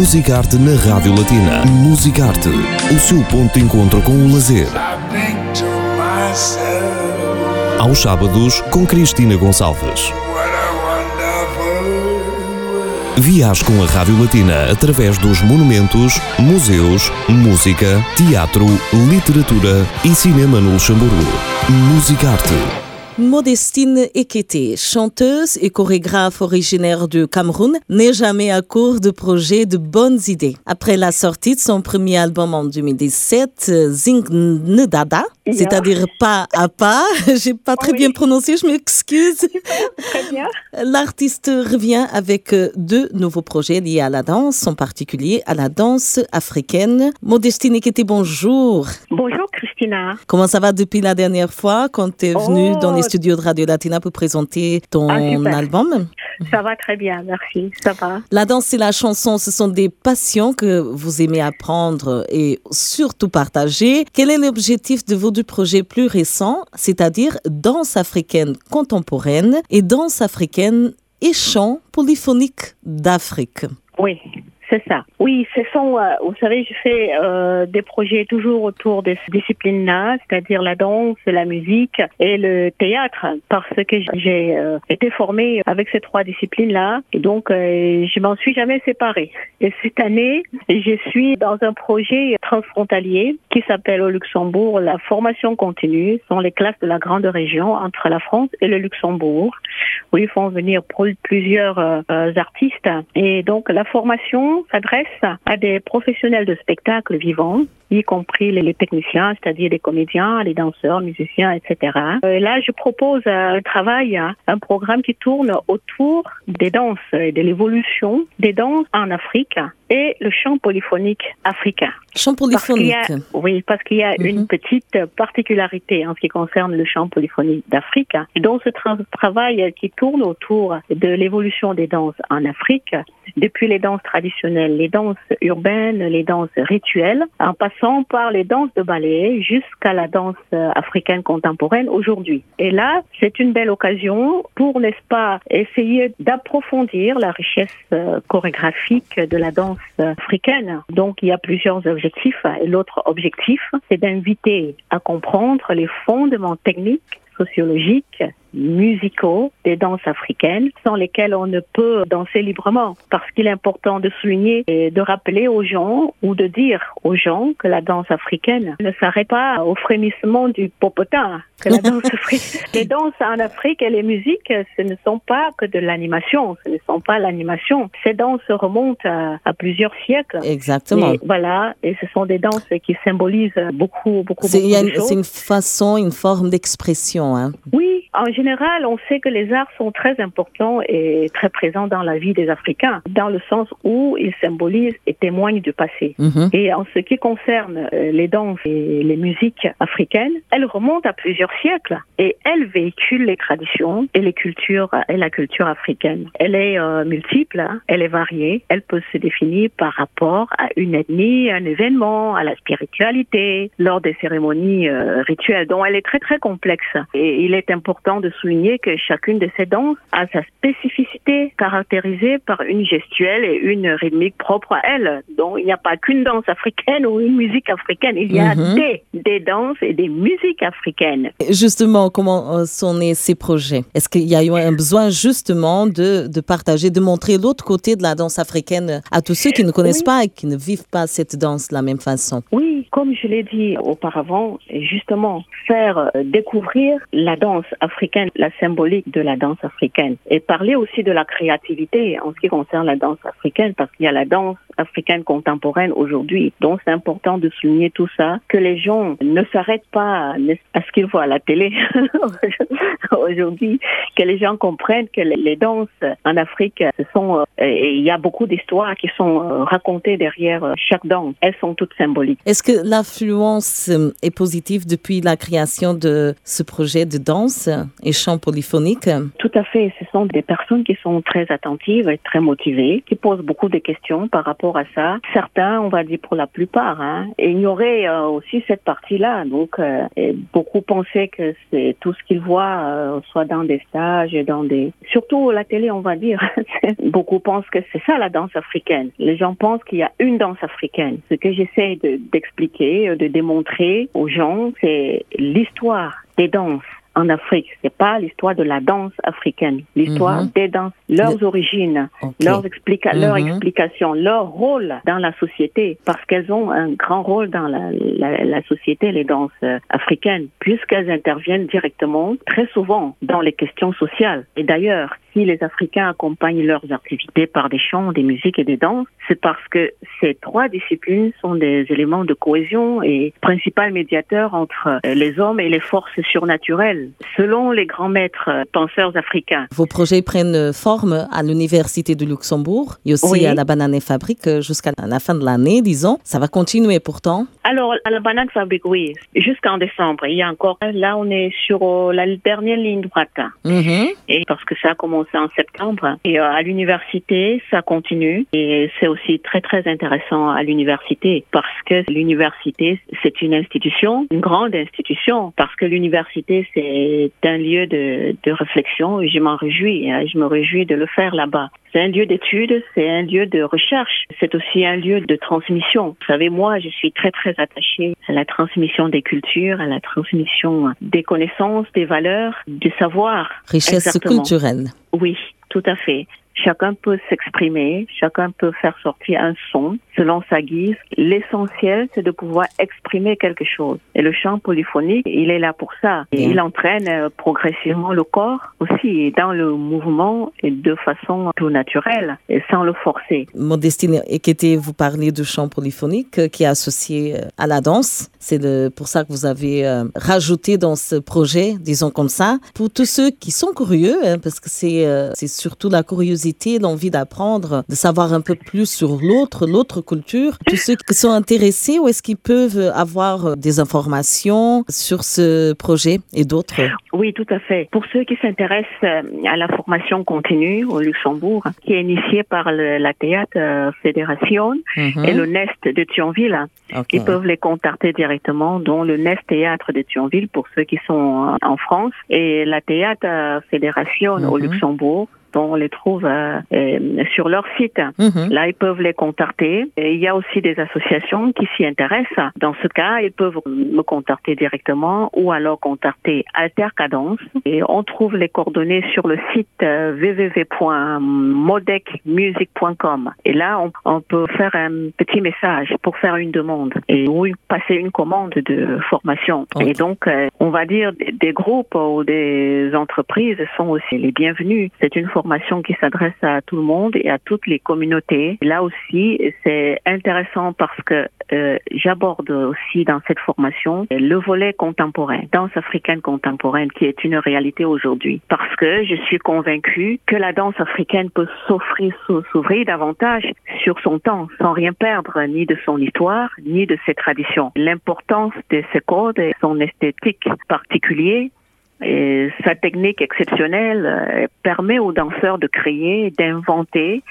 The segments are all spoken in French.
Musicarte na Rádio Latina. Musicarte, o seu ponto de encontro com o lazer. Aos sábados, com Cristina Gonçalves. Viaje com a Rádio Latina através dos monumentos, museus, música, teatro, literatura e cinema no Luxemburgo. Musicarte. Modestine Ekete, chanteuse et chorégraphe originaire du Cameroun, n'est jamais à court de projets de bonnes idées. Après la sortie de son premier album en 2017, Zing Ndada, c'est-à-dire pas à pas, j'ai pas très bien prononcé, je m'excuse. L'artiste revient avec deux nouveaux projets liés à la danse, en particulier à la danse africaine. Modestine Ekete, bonjour. Bonjour Christina. Comment ça va depuis la dernière fois quand tu es venue dans les studio de Radio Latina pour présenter ton Ah, album. Ça va très bien, merci. Ça va. La danse et la chanson, ce sont des passions que vous aimez apprendre et surtout partager. Quel est l'objectif de vos deux projets plus récents, c'est-à-dire danse africaine contemporaine et danse africaine et chant polyphonique d'Afrique? Oui. C'est ça. Oui, ce sont, euh, vous savez, je fais euh, des projets toujours autour de ces disciplines-là, c'est-à-dire la danse, la musique et le théâtre, parce que j'ai euh, été formée avec ces trois disciplines-là, et donc euh, je m'en suis jamais séparée. Et cette année, je suis dans un projet transfrontalier qui s'appelle au Luxembourg la formation continue. Ce sont les classes de la grande région entre la France et le Luxembourg, où ils font venir plusieurs euh, artistes. Et donc la formation s'adresse à des professionnels de spectacle vivants, y compris les techniciens, c'est-à-dire les comédiens, les danseurs, musiciens, etc. Euh, là, je propose un travail, un programme qui tourne autour des danses et de l'évolution des danses en Afrique et le chant polyphonique africain. Chant polyphonique. Parce a, oui, parce qu'il y a Mhm. une petite particularité en ce qui concerne le chant polyphonique d'Afrique. Donc, ce tra- travail qui tourne autour de l'évolution des danses en Afrique, depuis les danses traditionnelles, les danses urbaines, les danses rituelles, en passant par les danses de ballet jusqu'à la danse euh, africaine contemporaine aujourd'hui. Et là, c'est une belle occasion pour, n'est-ce pas, essayer d'approfondir la richesse euh, chorégraphique de la danse africaine. Donc, il y a plusieurs objectifs. L'autre objectif, c'est d'inviter à comprendre les fondements techniques sociologiques, musicaux des danses africaines sans lesquelles on ne peut danser librement. Parce qu'il est important de souligner et de rappeler aux gens ou de dire aux gens que la danse africaine ne s'arrête pas au frémissement du popotin. Que la danse les danses en Afrique et les musiques, ce ne sont pas que de l'animation, ce ne sont pas l'animation. Ces danses remontent à, à plusieurs siècles. Exactement. Et voilà, et ce sont des danses qui symbolisent beaucoup, beaucoup, beaucoup de choses. c'est une façon, une forme d'expression. Hein. Oui, en général, on sait que les arts sont très importants et très présents dans la vie des Africains, dans le sens où ils symbolisent et témoignent du passé. Mhm. Et en ce qui concerne euh, les danses et les musiques africaines, elles remontent à plusieurs siècles et elles véhiculent les traditions et les cultures et la culture africaine. Elle est euh, multiple, hein, elle est variée, elle peut se définir par rapport à une ethnie, un événement, à la spiritualité, lors des cérémonies euh, rituelles. Donc elle est très très complexe et il est important de souligner que chacune de ces danses a sa spécificité caractérisée par une gestuelle et une rythmique propre à elle. Donc il n'y a pas qu'une danse africaine ou une musique africaine, il y a Mhm. des, des danses et des musiques africaines. Justement, comment euh, sont nés ces projets? Est-ce qu'il y a eu un besoin justement de, de partager, de montrer l'autre côté de la danse africaine à tous ceux qui ne connaissent Oui. pas et qui ne vivent pas cette danse de la même façon? Oui, comme je l'ai dit auparavant, justement, faire euh, découvrir la danse africaine, la symbolique de la danse africaine, et parler aussi de la créativité en ce qui concerne la danse africaine, parce qu'il y a la danse africaine contemporaine aujourd'hui. Donc c'est important de souligner tout ça, que les gens ne s'arrêtent pas à ce qu'ils voient à la télé aujourd'hui, que les gens comprennent que les danses en Afrique, ce sont, euh, il y a beaucoup d'histoires qui sont euh, racontées derrière euh, chaque danse. Elles sont toutes symboliques. Est-ce que l'influence est positive depuis la création de ce projet de danse et chant polyphonique? Tout à fait. Ce sont des personnes qui sont très attentives et très motivées, qui posent beaucoup de questions par rapport à ça. Certains, on va dire pour la plupart, hein, ignoraient euh, aussi cette partie-là. Donc, euh, beaucoup pensaient que c'est tout ce qu'ils voient, euh, soit dans des stages, dans des... Surtout la télé, on va dire. beaucoup pensent que c'est ça la danse africaine. Les gens pensent qu'il y a une danse africaine. Ce que j'essaie d'expliquer, de démontrer aux gens, c'est l'histoire des danses en Afrique. C'est pas l'histoire de la danse africaine, l'histoire mhm. des danses, leurs origines, leurs, explica leur mhm. explications, leur rôle dans la société, parce qu'elles ont un grand rôle dans la, la, la société, les danses euh, africaines, puisqu'elles interviennent directement, très souvent, dans les questions sociales. Et d'ailleurs, si les Africains accompagnent leurs activités par des chants, des musiques et des danses, c'est parce que ces trois disciplines sont des éléments de cohésion et principal médiateur entre euh, les hommes et les forces surnaturelles, selon les grands maîtres euh, penseurs africains. Vos projets prennent forme à l'Université de Luxembourg et aussi à la Banane Fabrique euh, jusqu'à la fin de l'année, disons. Ça va continuer pourtant Alors, à la Banane Fabrique, oui, jusqu'en décembre. Il y a encore, là, on est sur la dernière ligne droite. Mm Et parce que ça a commencé en septembre. Et euh, à l'université, ça continue. Et c'est aussi très, très intéressant à l'université parce que l'université, c'est une institution, une grande institution, parce que l'université, c'est un lieu de, de réflexion et je m'en réjouis. Hein. Je me réjouis de le faire là-bas. C'est un lieu d'étude, c'est un lieu de recherche, c'est aussi un lieu de transmission. Vous savez, moi, je suis très, très attachée à la transmission des cultures, à la transmission des connaissances, des valeurs, du savoir. Richesse culturelle. Oui, tout à fait. Chacun peut s'exprimer, chacun peut faire sortir un son selon sa guise. L'essentiel, c'est de pouvoir exprimer quelque chose. Et le chant polyphonique, il est là pour ça. Et il entraîne euh, progressivement le corps aussi dans le mouvement et de façon tout naturelle et sans le forcer. Modestine Ekete, vous parlez du chant polyphonique euh, qui est associé euh, à la danse. C'est pour ça que vous avez rajouté dans ce projet, disons comme ça, pour tous ceux qui sont curieux, hein, parce que c'est c'est surtout la curiosité, l'envie d'apprendre, de savoir un peu plus sur l'autre, l'autre culture. Tous ceux qui sont intéressés, où est-ce qu'ils peuvent avoir euh, des informations sur ce projet et d'autres? Oui, tout à fait. Pour ceux qui s'intéressent euh, à la formation continue au Luxembourg, qui est initiée par la Théâtre euh, Fédération mhm. et le Nest de Thionville, ils peuvent les contacter directement, dont le Nest Théâtre de Thionville pour ceux qui sont en France et la Théâtre Fédération au mhm. Luxembourg on les trouve euh, euh, sur leur site. Mhm. Là, ils peuvent les contacter. Et il y a aussi des associations qui s'y intéressent. Dans ce cas, ils peuvent me contacter directement ou alors contacter Altercadence. Et on trouve les coordonnées sur le site euh, www.modecmusic.com. Et là, on, on, peut faire un petit message pour faire une demande et ou passer une commande de formation. Et donc, on va dire des groupes ou des entreprises sont aussi les bienvenus. C'est une formation qui s'adresse à tout le monde et à toutes les communautés. Là aussi, c'est intéressant parce que euh, j'aborde aussi dans cette formation le volet contemporain, danse africaine contemporaine, qui est une réalité aujourd'hui. Parce que je suis convaincue que la danse africaine peut s'offrir, s'ouvrir davantage sur son temps, sans rien perdre ni de son histoire, ni de ses traditions. L'importance de ses codes et son esthétique particulière et sa technique exceptionnelle euh, permet aux danseurs de créer, d'inventer.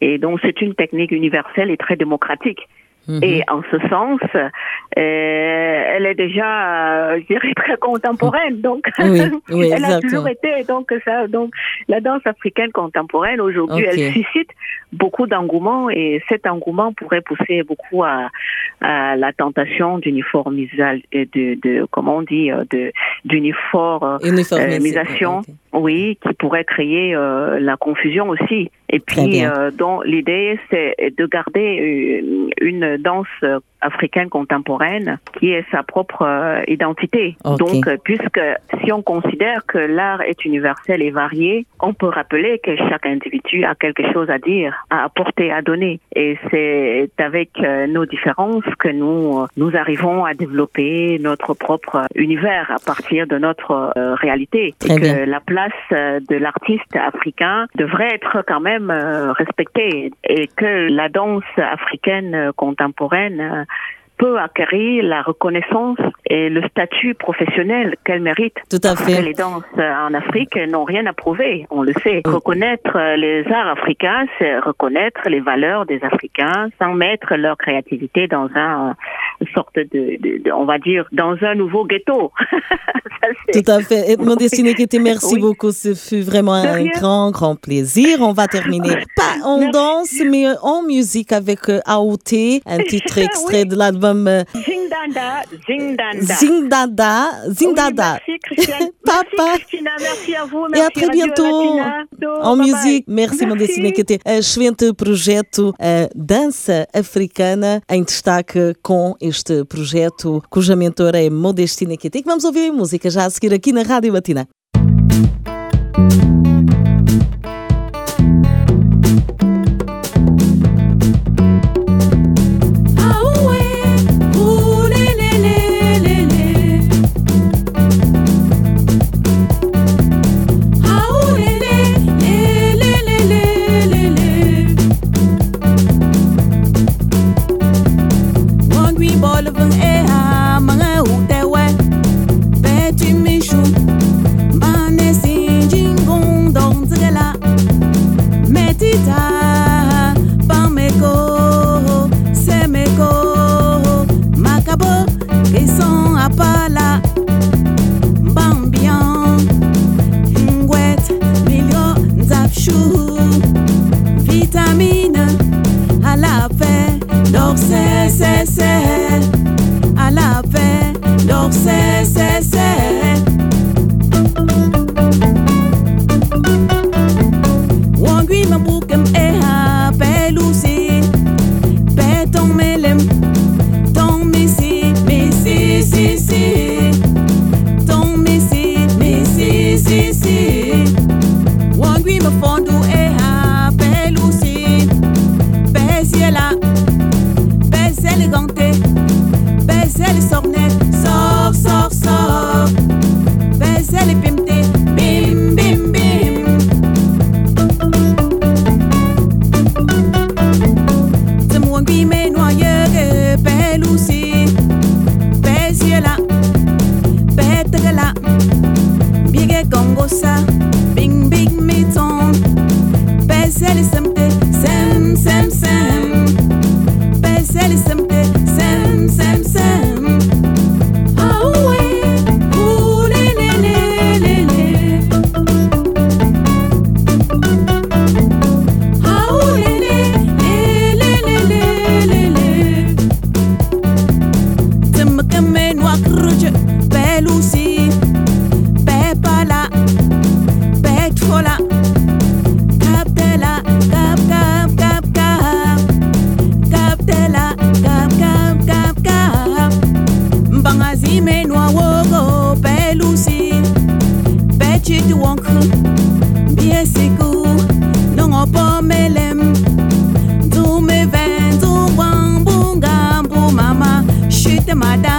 Et donc, c'est une technique universelle et très démocratique. Mhm. Et en ce sens, euh, elle est déjà, euh, je dirais, très contemporaine. Donc, elle a toujours été. Donc, ça, donc, la danse africaine contemporaine aujourd'hui, elle suscite beaucoup d'engouement et cet engouement pourrait pousser beaucoup à, à la tentation d'uniformisation, de, de, comment on dit, euh, de d'uniformisation, oui, qui pourrait créer la confusion aussi. Et puis, euh, l'idée, c'est de garder une danse africaine contemporaine qui est sa propre euh, identité. Donc, euh, puisque si on considère que l'art est universel et varié, on peut rappeler que chaque individu a quelque chose à dire, à apporter, à donner. Et c'est avec euh, nos différences que nous, nous arrivons à développer notre propre univers à partir de notre réalité. et que la place de l'artiste africain devrait être quand même respectée et que la danse africaine contemporaine peut acquérir la reconnaissance et le statut professionnel qu'elle mérite. Tout à fait. les danses en Afrique n'ont rien à prouver, on le sait. Reconnaître les arts africains, c'est reconnaître les valeurs des Africains sans mettre leur créativité dans un sorte de, on va dire, dans un nouveau ghetto. Tout à fait. Mon destiné qui merci beaucoup. Ce fut vraiment un grand, grand plaisir. On va terminer pas en danse, mais en musique avec euh, AOT, un titre extrait de l'album euh, Zingdada. merci, Christiane. Papa. Merci, Christina. Merci à vous. Merci Et à très bientôt. En musique. Merci, mon destiné que tem excelente projeto uh, Dança Africana em destaque com este projeto cuja mentora é Modestina Kitty, que vamos ouvir música já a seguir aqui na Rádio Latina. say, say. Rosa, Bing Bing Meton, Bezel et mata.